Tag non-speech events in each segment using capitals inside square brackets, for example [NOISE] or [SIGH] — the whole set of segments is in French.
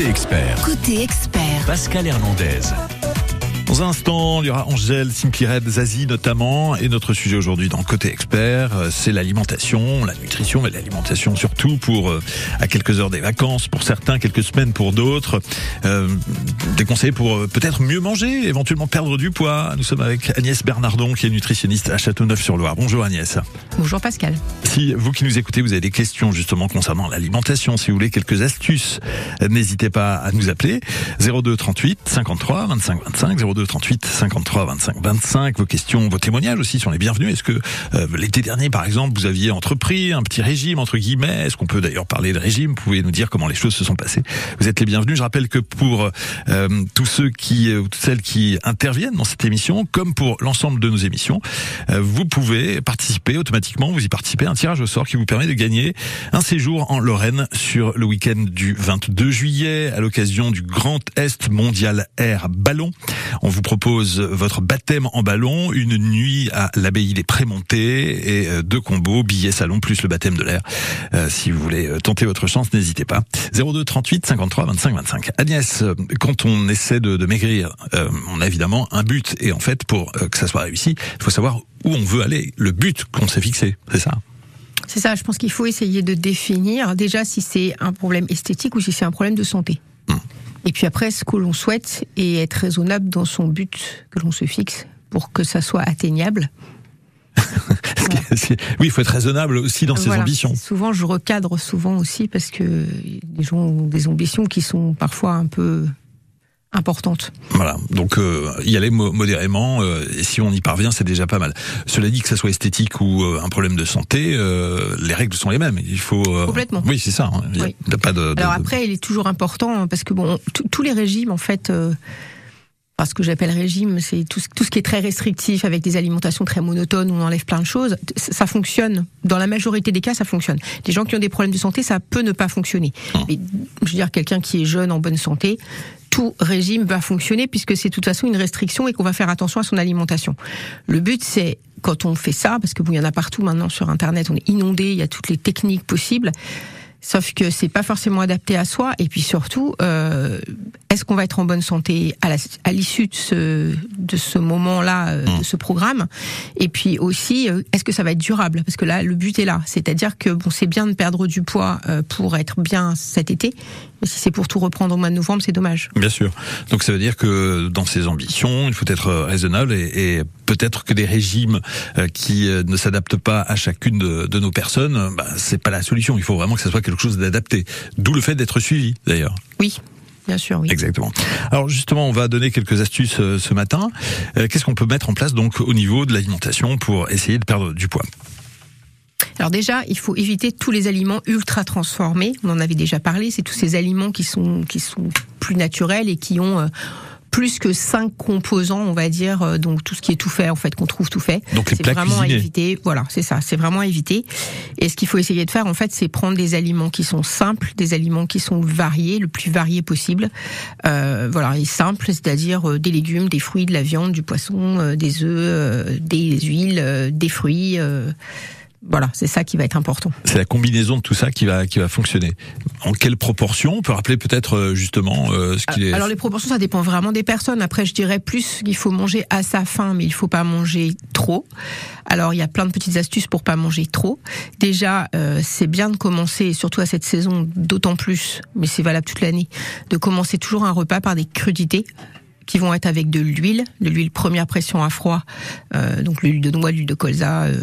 Côté expert, Côté expert, Pascal Hernandez. Dans un instant, il y aura Angèle, Simply Red, Zazie notamment. Et notre sujet aujourd'hui dans Côté Expert, euh, c'est l'alimentation, la nutrition, mais l'alimentation surtout pour euh, à quelques heures des vacances, pour certains, quelques semaines pour d'autres. Euh, des conseils pour euh, peut-être mieux manger, éventuellement perdre du poids. Nous sommes avec Agnès Bernardon, qui est nutritionniste à Châteauneuf-sur-Loire. Bonjour Agnès. Bonjour Pascal. Si vous qui nous écoutez, vous avez des questions justement concernant l'alimentation, si vous voulez quelques astuces, n'hésitez pas à nous appeler 02 38 53 25 25 02 38 53 25 25. Vos questions, vos témoignages aussi sont les bienvenus. Est-ce que euh, l'été dernier, par exemple, vous aviez entrepris un petit régime entre guillemets? Est-ce qu'on peut d'ailleurs parler de régime? Vous pouvez nous dire comment les choses se sont passées. Vous êtes les bienvenus. Je rappelle que pour euh, tous ceux qui, euh, ou toutes celles qui interviennent dans cette émission, comme pour l'ensemble de nos émissions, euh, vous pouvez participer automatiquement. Vous y participez un tirage au sort qui vous permet de gagner un séjour en Lorraine sur le week-end du 22 juillet à l'occasion du Grand Est Mondial Air Ballon. On vous propose votre baptême en ballon, une nuit à l'abbaye des Prémontés et euh, deux combos, billets salon plus le baptême de l'air. Euh, si vous voulez euh, tenter votre chance, n'hésitez pas. 02 38 53 25 25. Agnès, quand on essaie de, de maigrir, euh, on a évidemment un but et en fait pour que ça soit réussi, il faut savoir où on veut aller, le but qu'on s'est fixé, c'est ça C'est ça, je pense qu'il faut essayer de définir déjà si c'est un problème esthétique ou si c'est un problème de santé. Hmm. Et puis après, ce que l'on souhaite et être raisonnable dans son but que l'on se fixe pour que ça soit atteignable. [LAUGHS] oui, il faut être raisonnable aussi dans ses ambitions. Souvent, je recadre souvent aussi parce que les gens ont des ambitions qui sont parfois un peu importantes. Voilà, donc euh, y aller mo- modérément, euh, et si on y parvient, c'est déjà pas mal. Cela dit, que ça soit esthétique ou euh, un problème de santé, euh, les règles sont les mêmes. Il faut euh, Complètement. Oui, c'est ça. hein. Il y a- Oui. il y a pas de, de- Alors après, il est toujours important parce que bon, tous- tous les régimes en fait. Euh, enfin, ce que j'appelle régime, c'est tout, ce- tout ce qui est très restrictif avec des alimentations très monotones où on enlève plein de choses. Ça fonctionne. Dans la majorité des cas, ça fonctionne. Les gens qui ont des problèmes de santé, ça peut ne pas fonctionner. Mais je veux dire, quelqu'un qui est jeune, en bonne santé, tout régime va fonctionner puisque c'est de toute façon une restriction et qu'on va faire attention à son alimentation. Le but, c'est quand on fait ça, parce que bon, il y en a partout maintenant sur Internet, on est inondé, il y a toutes les techniques possibles. Sauf que c'est pas forcément adapté à soi. Et puis surtout, euh, est-ce qu'on va être en bonne santé à la- à l'issue de ce, de ce moment-là, euh, de ce programme? Et puis aussi, euh, est-ce que ça va être durable? Parce que là, le but est là. C'est-à-dire que bon, c'est bien de perdre du poids euh, pour être bien cet été. Si c'est pour tout reprendre au mois de novembre, c'est dommage. Bien sûr. Donc ça veut dire que dans ses ambitions, il faut être raisonnable et, et peut-être que des régimes euh, qui euh, ne s'adaptent pas à chacune de, de nos personnes, bah, c'est pas la solution. Il faut vraiment que ça soit quelque chose d'adapté. D'où le fait d'être suivi, d'ailleurs. Oui, bien sûr, oui. Exactement. Alors justement, on va donner quelques astuces euh, ce matin. Qu'est-ce qu'on peut mettre en place donc au niveau de l'alimentation pour essayer de perdre du poids? Alors déjà, il faut éviter tous les aliments ultra transformés. On en avait déjà parlé. C'est tous ces aliments qui sont qui sont plus naturels et qui ont euh, plus que cinq composants, on va dire. euh, donc tout ce qui est tout fait, en fait, qu'on trouve tout fait. Donc les C'est plats vraiment à éviter. Voilà, c'est ça. C'est vraiment à éviter. Et ce qu'il faut essayer de faire, en fait, c'est prendre des aliments qui sont simples, des aliments qui sont variés, le plus varié possible. Euh, voilà, et simples, c'est-à-dire euh, des légumes, des fruits, de la viande, du poisson, euh, des œufs, euh, des huiles, des fruits. Voilà, c'est ça qui va être important. C'est la combinaison de tout ça qui va qui va fonctionner. En quelle proportion? On peut rappeler peut-être euh, justement euh, ce qu'il est. Alors les proportions, ça dépend vraiment des personnes. Après, je dirais plus qu'il faut manger à sa faim, mais il faut pas manger trop. Alors il y a plein de petites astuces pour pas manger trop. Déjà, euh, c'est bien de commencer, surtout à cette saison, d'autant plus, mais c'est valable toute l'année, de commencer toujours un repas par des crudités qui vont être avec de l'huile, de l'huile première pression à froid, euh, donc l'huile de noix, l'huile de colza, euh,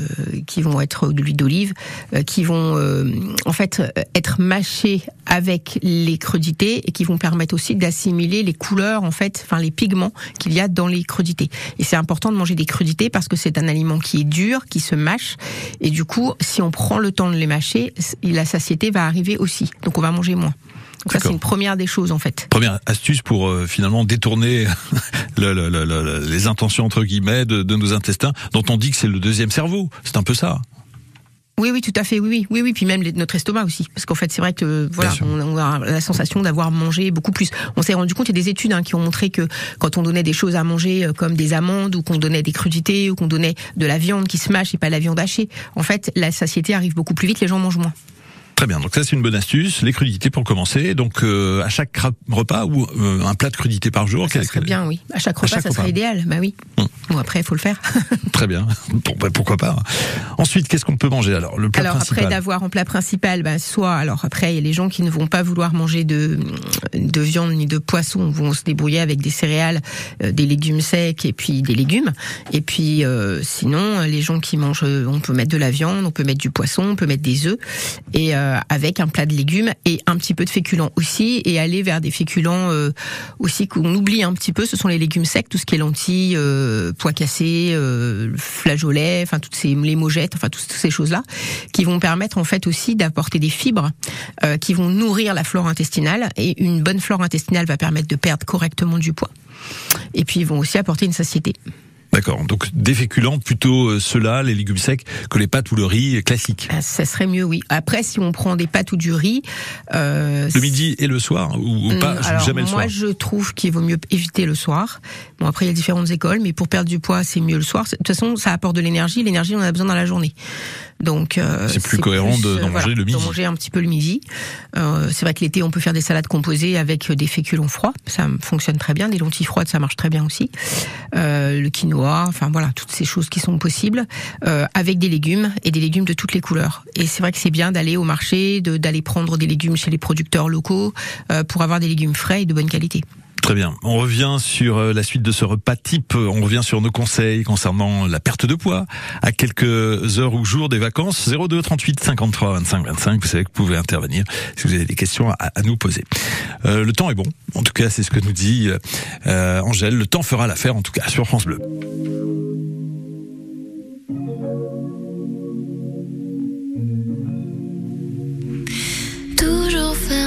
qui vont être de l'huile d'olive, euh, qui vont euh, en fait euh, être mâchées avec les crudités et qui vont permettre aussi d'assimiler les couleurs en fait, enfin les pigments qu'il y a dans les crudités. Et c'est important de manger des crudités parce que c'est un aliment qui est dur, qui se mâche et du coup, si on prend le temps de les mâcher, la satiété va arriver aussi. Donc on va manger moins. Donc ça c'est une première des choses en fait. Première astuce pour euh, finalement détourner [LAUGHS] le- le- le- le- les intentions entre guillemets de, de nos intestins, dont on dit que c'est le deuxième cerveau. C'est un peu ça. Oui, oui, tout à fait, oui, oui, oui, oui, puis même notre estomac aussi, parce qu'en fait, c'est vrai que voilà, on a la sensation d'avoir mangé beaucoup plus. On s'est rendu compte, il y a des études hein, qui ont montré que quand on donnait des choses à manger euh, comme des amandes ou qu'on donnait des crudités ou qu'on donnait de la viande qui se mâche et pas de la viande hachée, en fait, la satiété arrive beaucoup plus vite, les gens mangent moins. Très bien, donc ça c'est une bonne astuce. Les crudités pour commencer. Donc euh, à chaque repas ou euh, un plat de crudités par jour. Ça serait bien, oui. À chaque repas, ça serait idéal. Bah oui. Hum. Bon après, il faut le faire. [LAUGHS] Très bien. Bon, bah, pourquoi pas. Ensuite, qu'est-ce qu'on peut manger alors Le plat alors principal. après d'avoir en plat principal, bah, soit alors après il y a les gens qui ne vont pas vouloir manger de de viande ni de poisson, vont se débrouiller avec des céréales, euh, des légumes secs et puis des légumes. Et puis sinon, les gens qui mangent, on peut mettre de la viande, on peut mettre du poisson, on peut mettre des œufs et euh, avec un plat de légumes et un petit peu de féculents aussi et aller vers des féculents euh, aussi qu'on oublie un petit peu ce sont les légumes secs tout ce qui est lentilles euh, pois cassés euh, flageolets enfin toutes ces les enfin toutes, ces choses là qui vont permettre en fait aussi d'apporter des fibres qui vont nourrir la flore intestinale et une bonne flore intestinale va permettre de perdre correctement du poids et puis ils vont aussi apporter une satiété. D'accord. Donc des féculents plutôt euh, ceux-là, les légumes secs, que les pâtes ou le riz classique. Ah, ça serait mieux, oui. Après, si on prend des pâtes ou du riz, euh, le midi et le soir ou, pas, hmm, alors, jamais le soir. Moi, je trouve qu'il vaut mieux éviter le soir. Bon, après, il y a différentes écoles, mais pour perdre du poids, c'est mieux le soir. De toute façon, ça apporte de l'énergie. L'énergie, on en a besoin dans la journée. Donc euh, c'est plus cohérent de euh, manger le midi. De manger un petit peu le midi. Euh, c'est vrai que l'été on peut faire des salades composées avec des féculents froids, ça fonctionne très bien. Des lentilles froides, ça marche très bien aussi. Euh, le quinoa, enfin voilà, toutes ces choses qui sont possibles euh, avec des légumes et des légumes de toutes les couleurs. Et c'est vrai que c'est bien d'aller au marché, d'aller prendre des légumes chez les producteurs locaux pour avoir des légumes frais et de bonne qualité. Très bien. On revient sur euh, la suite de ce repas type. On revient sur nos conseils concernant la perte de poids à quelques heures ou jours des vacances. 02 38 53 25 25. Vous savez que vous pouvez intervenir si vous avez des questions à, nous poser. Euh, le temps est bon. En tout cas, c'est ce que nous dit euh, Angèle. Le temps fera l'affaire, en tout cas, sur France Bleu.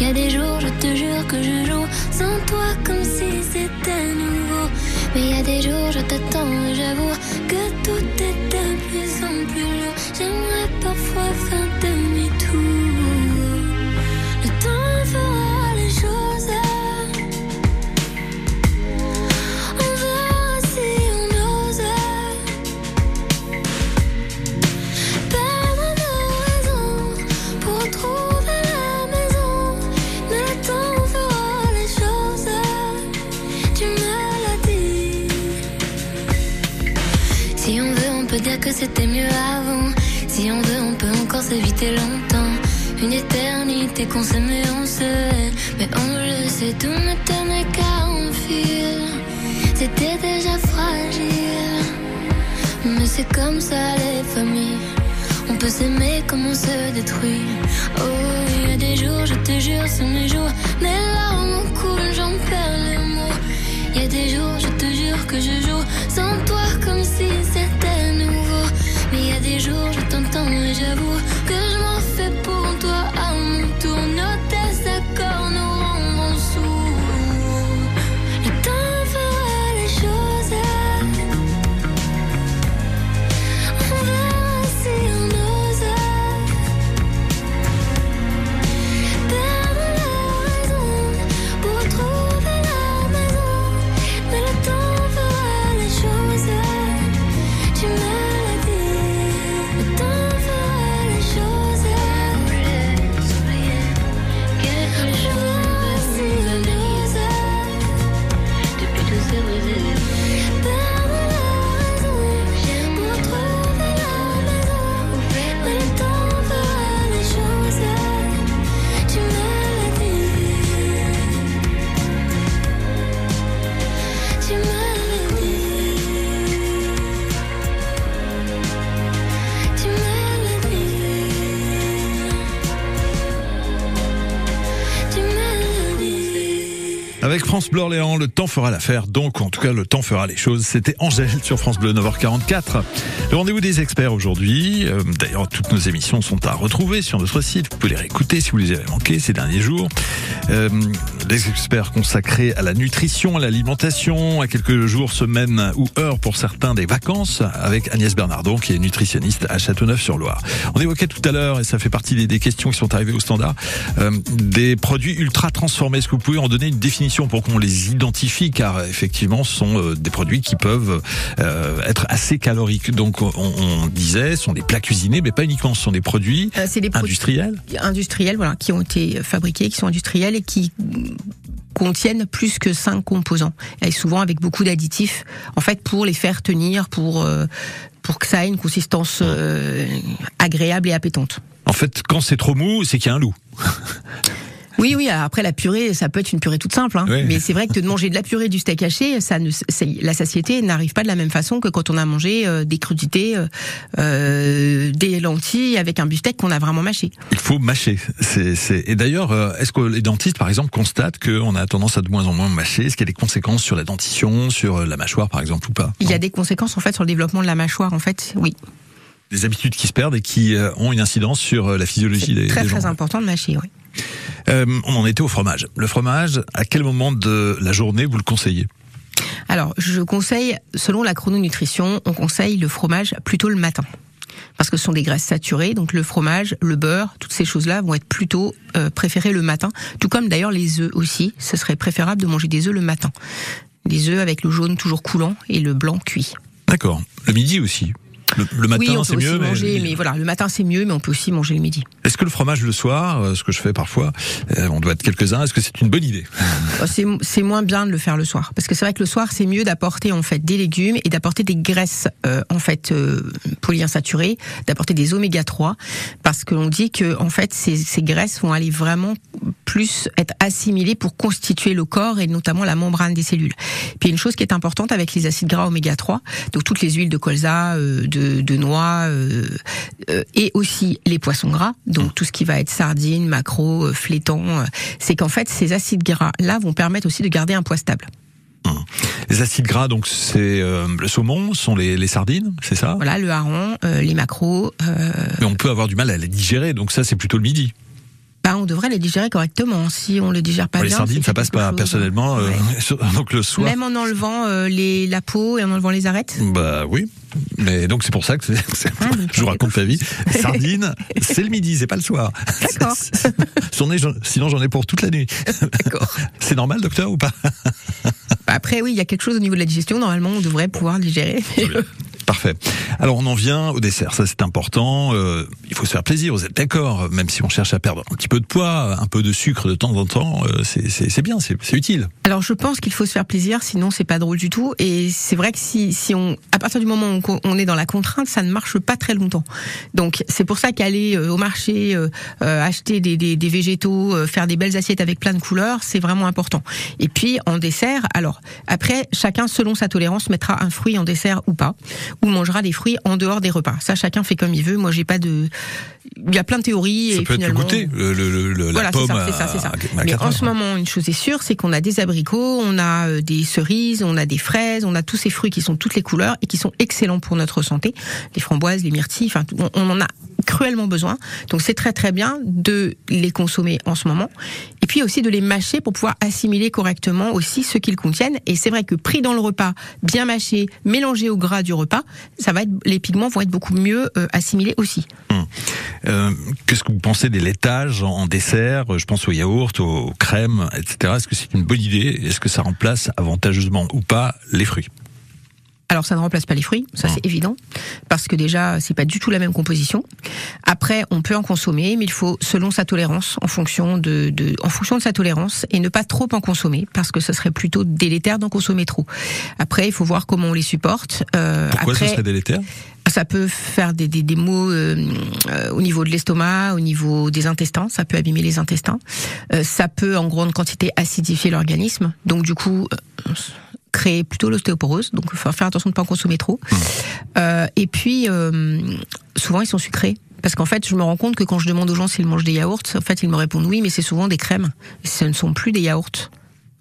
y a des jours, je te jure que je joue sans toi comme si c'était nouveau. Mais il y a des jours, je t'attends et j'avoue que tout est de plus en plus lourd. J'aimerais parfois faire demi-tour. Longtemps. Une éternité qu'on s'aimait, on se hait. Mais on le sait, tout ne tenait qu'à fil. C'était déjà fragile. Mais c'est comme ça les familles. On peut s'aimer comme on se détruit. Oh, il y a des jours, je te jure, c'est mes jours. Mes larmes coulent, j'en perds les mots. Il y a des jours, je te jure que je joue sans toi facilities. France Bleu Orléans, le temps fera l'affaire, donc en tout cas le temps fera les choses. C'était Angèle [LAUGHS] sur France Bleu 9h44. Le rendez-vous des experts aujourd'hui. Euh, D'ailleurs, toutes nos émissions sont à retrouver sur notre site. Vous pouvez les réécouter si vous les avez manquées ces derniers jours. Euh, des experts consacrés à la nutrition, à l'alimentation, à quelques jours, semaines ou heures pour certains des vacances, avec Agnès Bernardon, qui est nutritionniste à Châteauneuf-sur-Loire. On évoquait tout à l'heure, et ça fait partie des, questions qui sont arrivées au standard, euh, des produits ultra transformés. Est-ce que vous pouvez en donner une définition pour qu'on les identifie? Car effectivement, ce sont euh, des produits qui peuvent euh, être assez caloriques. Donc on, on, disait, ce sont des plats cuisinés, mais pas uniquement, ce sont des produits, des produits industriels. Industriels, voilà, qui ont été fabriqués, qui sont industriels et qui contiennent plus que cinq composants et souvent avec beaucoup d'additifs en fait pour les faire tenir pour euh, pour que ça ait une consistance euh, agréable et appétante. En fait, quand c'est trop mou, c'est qu'il y a un loup. [LAUGHS] Oui, oui. Après la purée, ça peut être une purée toute simple, hein. mais c'est vrai que de [LAUGHS] manger de la purée du steak haché, ça ne, la satiété n'arrive pas de la même façon que quand on a mangé euh, des crudités, euh, euh, des lentilles avec un beefsteak qu'on a vraiment mâché. Il faut mâcher. C'est, Et d'ailleurs, euh, est-ce que les dentistes, par exemple, constatent qu'on a tendance à de moins en moins mâcher? Est-ce qu'il y a des conséquences sur la dentition, sur la mâchoire, par exemple, ou pas? Il y a des conséquences en fait sur le développement de la mâchoire, en fait, oui des habitudes qui se perdent et qui ont une incidence sur la physiologie des, très, des Très très important de mâcher, oui. Euh, on en était au fromage. Le fromage, à quel moment de la journée vous le conseillez Alors, je conseille, selon la chrononutrition, on conseille le fromage plutôt le matin parce que ce sont des graisses saturées, donc le fromage, le beurre, toutes ces choses-là vont être plutôt euh, préférées le matin, tout comme d'ailleurs les œufs aussi. Ce serait préférable de manger des œufs le matin, des œufs avec le jaune toujours coulant et le blanc cuit. D'accord. Le midi aussi. Le, matin, c'est mieux. Manger, mais... voilà, le matin c'est mieux, mais on peut aussi manger le midi. Est-ce que le fromage le soir, euh, ce que je fais parfois, euh, on doit être quelques-uns, est-ce que c'est une bonne idée oh, C'est moins bien de le faire le soir, parce que c'est vrai que le soir c'est mieux d'apporter en fait des légumes et d'apporter des graisses euh, en fait polyinsaturées, d'apporter des oméga 3, parce qu'on dit que en fait ces, ces graisses vont aller vraiment plus être assimilées pour constituer le corps et notamment la membrane des cellules. Puis une chose qui est importante avec les acides gras oméga 3, donc toutes les huiles de colza, de de, noix euh, euh, et aussi les poissons gras, donc tout ce qui va être sardines, maquereaux, euh, flétons, c'est qu'en fait ces acides gras là vont permettre aussi de garder un poids stable. Hum. Les acides gras, donc c'est le saumon, sont les, sardines, c'est ça? Voilà, le hareng, les maquereaux. Mais on peut avoir du mal à les digérer, donc ça c'est plutôt le midi. Bah, on devrait les digérer correctement. Si on le digère pas bien, les sardines, ça passe pas. Personnellement, [LAUGHS] donc le soir. Même en enlevant les, la peau et en enlevant les arêtes. Bah oui. Mais donc c'est pour ça que [LAUGHS] ah, je vous raconte la vie. [LAUGHS] Sardines, c'est le midi, c'est pas le soir. D'accord. Sinon j'en ai pour toute la nuit. D'accord. C'est normal, docteur, ou pas? Après, oui, il y a quelque chose au niveau de la digestion. Normalement, on devrait pouvoir digérer. Parfait. Alors on en vient au dessert, ça c'est important. Euh, il faut se faire plaisir, vous êtes d'accord Même si on cherche à perdre un petit peu de poids, un peu de sucre de temps en temps, euh, c'est bien, c'est utile. Alors je pense qu'il faut se faire plaisir, sinon c'est pas drôle du tout. Et c'est vrai que si, si on, à partir du moment où on est dans la contrainte, ça ne marche pas très longtemps. Donc c'est pour ça qu'aller euh, au marché, acheter des, des, des végétaux, faire des belles assiettes avec plein de couleurs, c'est vraiment important. Et puis en dessert, alors après chacun selon sa tolérance mettra un fruit en dessert ou pas ou mangera des fruits en dehors des repas. Ça, chacun fait comme il veut. Moi, j'ai pas de. Il y a plein de théories. Ça et peut finalement... être le goûter, le, le, voilà, la pomme. C'est ça, c'est ça. Mais en ce moment, une chose est sûre, c'est qu'on a des abricots, on a euh, des cerises, on a des fraises, on a tous ces fruits qui sont toutes les couleurs et qui sont excellents pour notre santé. Les framboises, les myrtilles, enfin, on en a cruellement besoin. Donc c'est très très bien de les consommer en ce moment. Puis aussi de les mâcher pour pouvoir assimiler correctement aussi ce qu'ils contiennent. Et c'est vrai que pris dans le repas, bien mâché, mélangé au gras du repas, ça va être, les pigments vont être beaucoup mieux euh, assimilés aussi. Hum. Euh, Qu'est-ce que vous pensez des laitages en dessert? Je pense aux yaourts, aux crèmes, etc. Est-ce que c'est une bonne idée? Est-ce que ça remplace avantageusement ou pas les fruits? Alors ça ne remplace pas les fruits, ça c'est évident, parce que déjà c'est pas du tout la même composition. Après on peut en consommer, mais il faut selon sa tolérance, en fonction de, de en fonction de sa tolérance, et ne pas trop en consommer, parce que ça serait plutôt délétère d'en consommer trop. Après il faut voir comment on les supporte. Euh, Pourquoi après, ça serait délétère? ça peut faire des, des, des maux euh, euh, au niveau de l'estomac, au niveau des intestins, ça peut abîmer les intestins. Euh, ça peut en grande quantité acidifier l'organisme. Donc du coup, euh, créer plutôt l'ostéoporose, donc faut faire attention de ne pas en consommer trop. Mmh. Euh, et puis, euh, souvent, ils sont sucrés. Parce qu'en fait, je me rends compte que quand je demande aux gens s'ils mangent des yaourts, en fait, ils me répondent oui, mais c'est souvent des crèmes. Ce ne sont plus des yaourts.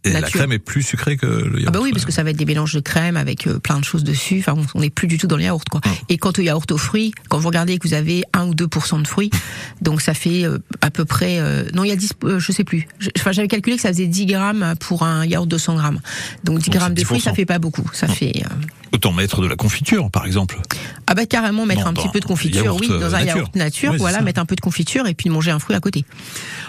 Et la crème est plus sucrée que le yaourt. Ah bah oui, parce que ça va être des mélanges de crème avec euh, plein de choses dessus. Enfin, on n'est plus du tout dans le yaourt, quoi. Et quant au yaourt aux fruits, quand vous regardez que vous avez 1 ou 2% de fruits, [LAUGHS] donc ça fait euh, à peu près. euh, non, il y a 10, euh, je sais plus. Enfin, j'avais calculé que ça faisait 10 grammes pour un yaourt de 100 grammes. Donc 10 Donc, grammes de fruits, 10%. ça fait pas beaucoup. Ça fait. euh, Autant mettre de la confiture, par exemple. Ah bah carrément mettre Non, un petit dans peu de un confiture, yaourt, oui, euh, dans un nature. yaourt nature, voilà, ça. mettre un peu de confiture et puis manger un fruit à côté.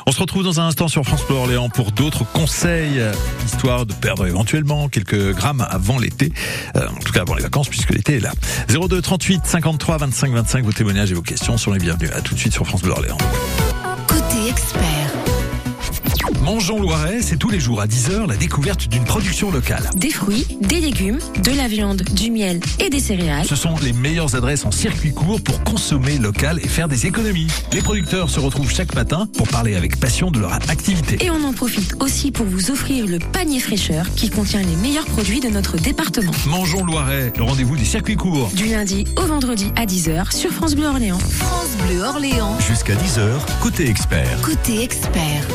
On se retrouve dans un instant sur France Bleu Orléans pour d'autres conseils, euh, histoire de perdre éventuellement quelques grammes avant l'été, Euh, en tout cas avant les vacances puisque l'été est là. 02 38 53 25 25, vos témoignages et vos questions sont les bienvenus. À tout de suite sur France Bleu Orléans. Côté expert. Mangeons Loiret, c'est tous les jours à 10h la découverte d'une production locale. Des fruits, des légumes, de la viande, du miel et des céréales. Ce sont les meilleures adresses en circuit court pour consommer local et faire des économies. Les producteurs se retrouvent chaque matin pour parler avec passion de leur activité. Et on en profite aussi pour vous offrir le panier fraîcheur qui contient les meilleurs produits de notre département. Mangeons Loiret, le rendez-vous des circuits courts. Du lundi au vendredi à 10h sur France Bleu Orléans. France Bleu Orléans. Jusqu'à 10h, côté expert. Côté expert.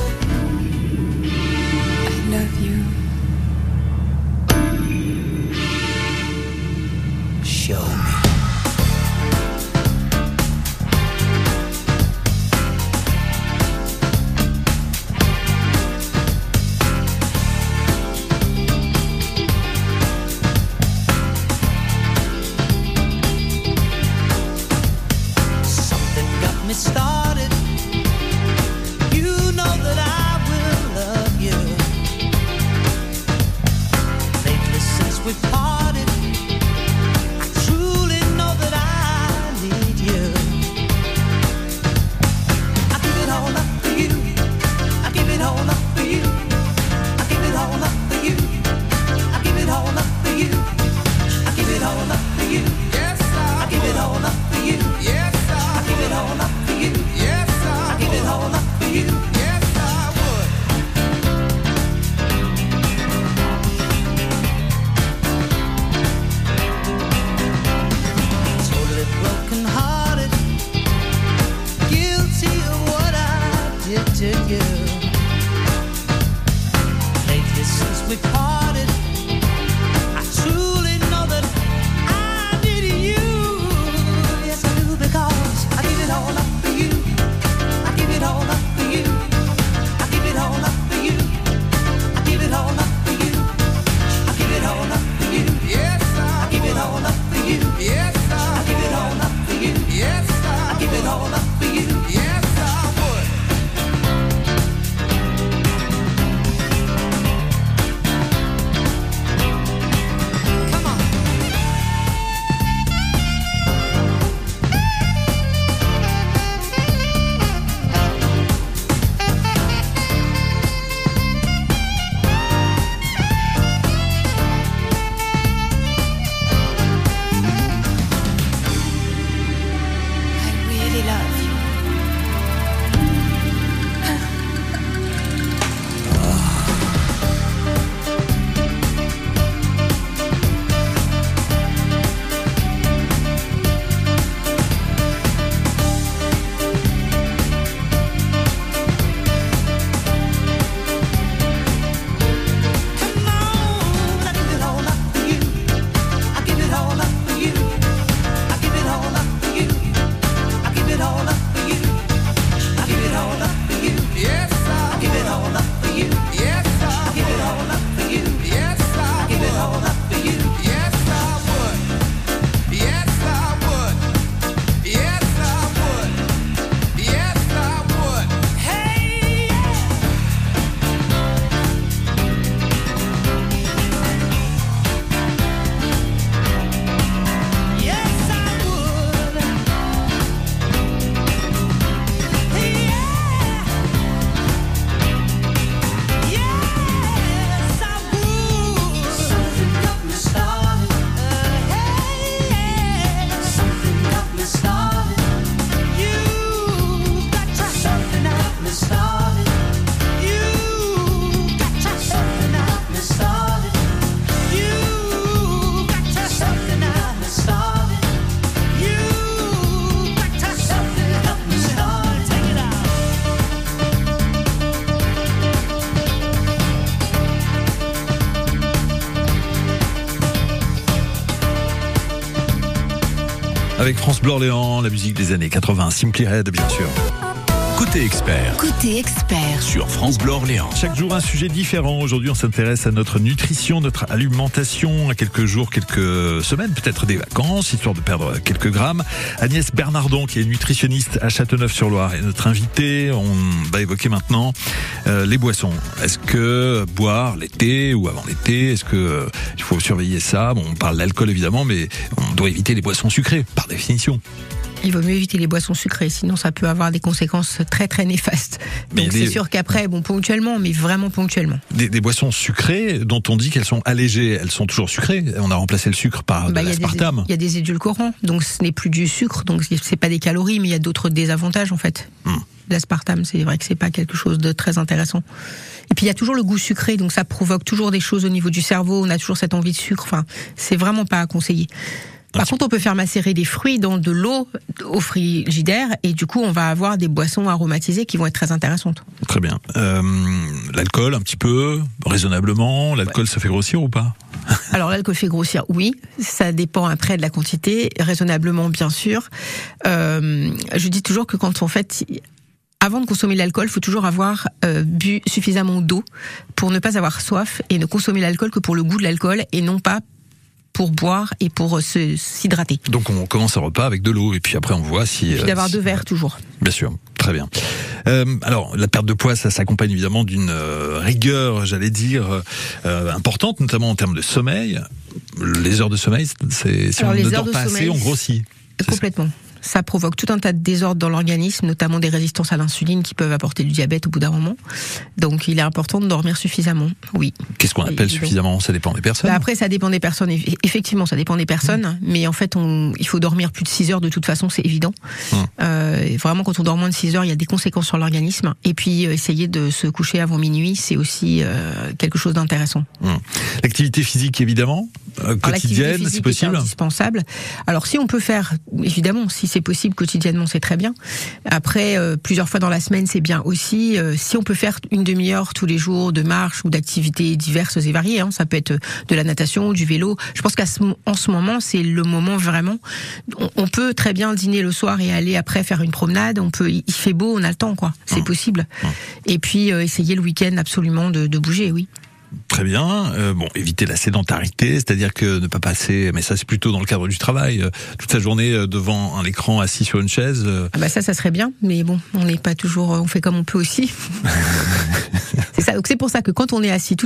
it started Bleu Orléans, la musique des années 80, Simply Red bien sûr. Côté expert Côté expert. sur France Bleu Orléans. Chaque jour un sujet différent. Aujourd'hui, on s'intéresse à notre nutrition, notre alimentation, à quelques jours, quelques semaines, peut-être des vacances, histoire de perdre quelques grammes. Agnès Bernardon, qui est nutritionniste à Châteauneuf-sur-Loire, est notre invitée. On va évoquer maintenant euh, les boissons. Est-ce que boire l'été ou avant l'été, est-ce que euh, il faut surveiller ça? Bon, on parle d'alcool évidemment, mais on doit éviter les boissons sucrées par définition. Il vaut mieux éviter les boissons sucrées, sinon ça peut avoir des conséquences très très néfastes. Mais Donc c'est sûr qu'après, bon ponctuellement, mais vraiment ponctuellement. Des, des boissons sucrées dont on dit qu'elles sont allégées, elles sont toujours sucrées. On a remplacé le sucre par Bah, de l'aspartame. Il y a des édulcorants, donc ce n'est plus du sucre, donc c'est pas des calories, mais il y a d'autres désavantages en fait. Hmm. L'aspartame, c'est vrai que c'est pas quelque chose de très intéressant. Et puis il y a toujours le goût sucré, donc ça provoque toujours des choses au niveau du cerveau. On a toujours cette envie de sucre. Enfin, c'est vraiment pas à conseiller. Par contre, on peut faire macérer des fruits dans de l'eau au frigidaire et du coup, on va avoir des boissons aromatisées qui vont être très intéressantes. Très bien. Euh, L'alcool, un petit peu, raisonnablement. L'alcool, ça fait grossir ou pas? [LAUGHS] Alors l'alcool fait grossir, oui. Ça dépend après de la quantité, raisonnablement bien sûr. Euh, je dis toujours que quand on fait, avant de consommer l'alcool, il faut toujours avoir euh, bu suffisamment d'eau pour ne pas avoir soif et ne consommer l'alcool que pour le goût de l'alcool et non pas pour boire et pour euh, se s'hydrater. Donc on commence un repas avec de l'eau et puis après on voit si. Et puis euh, d'avoir si- deux verres toujours. Bien sûr, très bien. Euh, alors la perte de poids, ça s'accompagne évidemment d'une euh, rigueur, j'allais dire, euh, importante, notamment en termes de sommeil. Les heures de sommeil, c'est si Alors, on ne dort pas assez, sommeil, on grossit. Complètement. Ça provoque tout un tas de désordres dans l'organisme, notamment des résistances à l'insuline qui peuvent apporter du diabète au bout d'un moment. Donc il est important de dormir suffisamment, oui. Qu'est-ce qu'on appelle suffisamment? Ça dépend des personnes. Bah après, ça dépend des personnes. Eff- Effectivement, ça dépend des personnes. Mais en fait, on, il faut dormir plus de 6 heures de toute façon, c'est évident. Hum. Euh, vraiment, quand on dort moins de 6 heures, il y a des conséquences sur l'organisme. Et puis, euh, essayer de se coucher avant minuit, c'est aussi euh, quelque chose d'intéressant. Hum. L'activité physique, évidemment, quotidienne, c'est est possible. indispensable. Alors si on peut faire, évidemment, si c'est possible quotidiennement, c'est très bien. Après, euh, plusieurs fois dans la semaine, c'est bien aussi. Euh, si on peut faire une demi-heure tous les jours de marche ou d'activités diverses et variées, hein, ça peut être de la natation, du vélo. Je pense qu'à ce, ce moment, c'est le moment vraiment. On, on peut très bien dîner le soir et aller après faire une promenade. On peut, il fait beau, on a le temps, quoi. C'est Hum. possible. Et puis euh, essayer le week-end absolument de, de bouger, oui. Très bien. Euh, bon, éviter la sédentarité, c'est-à-dire que ne pas passer, mais ça c'est plutôt dans le cadre du travail, euh, toute sa journée euh, devant un écran assis sur une chaise. euh, Ah bah ça, ça serait bien, mais bon, on n'est pas toujours, on fait comme on peut aussi. [LAUGHS] c'est ça. Donc c'est pour ça que quand on est assis tout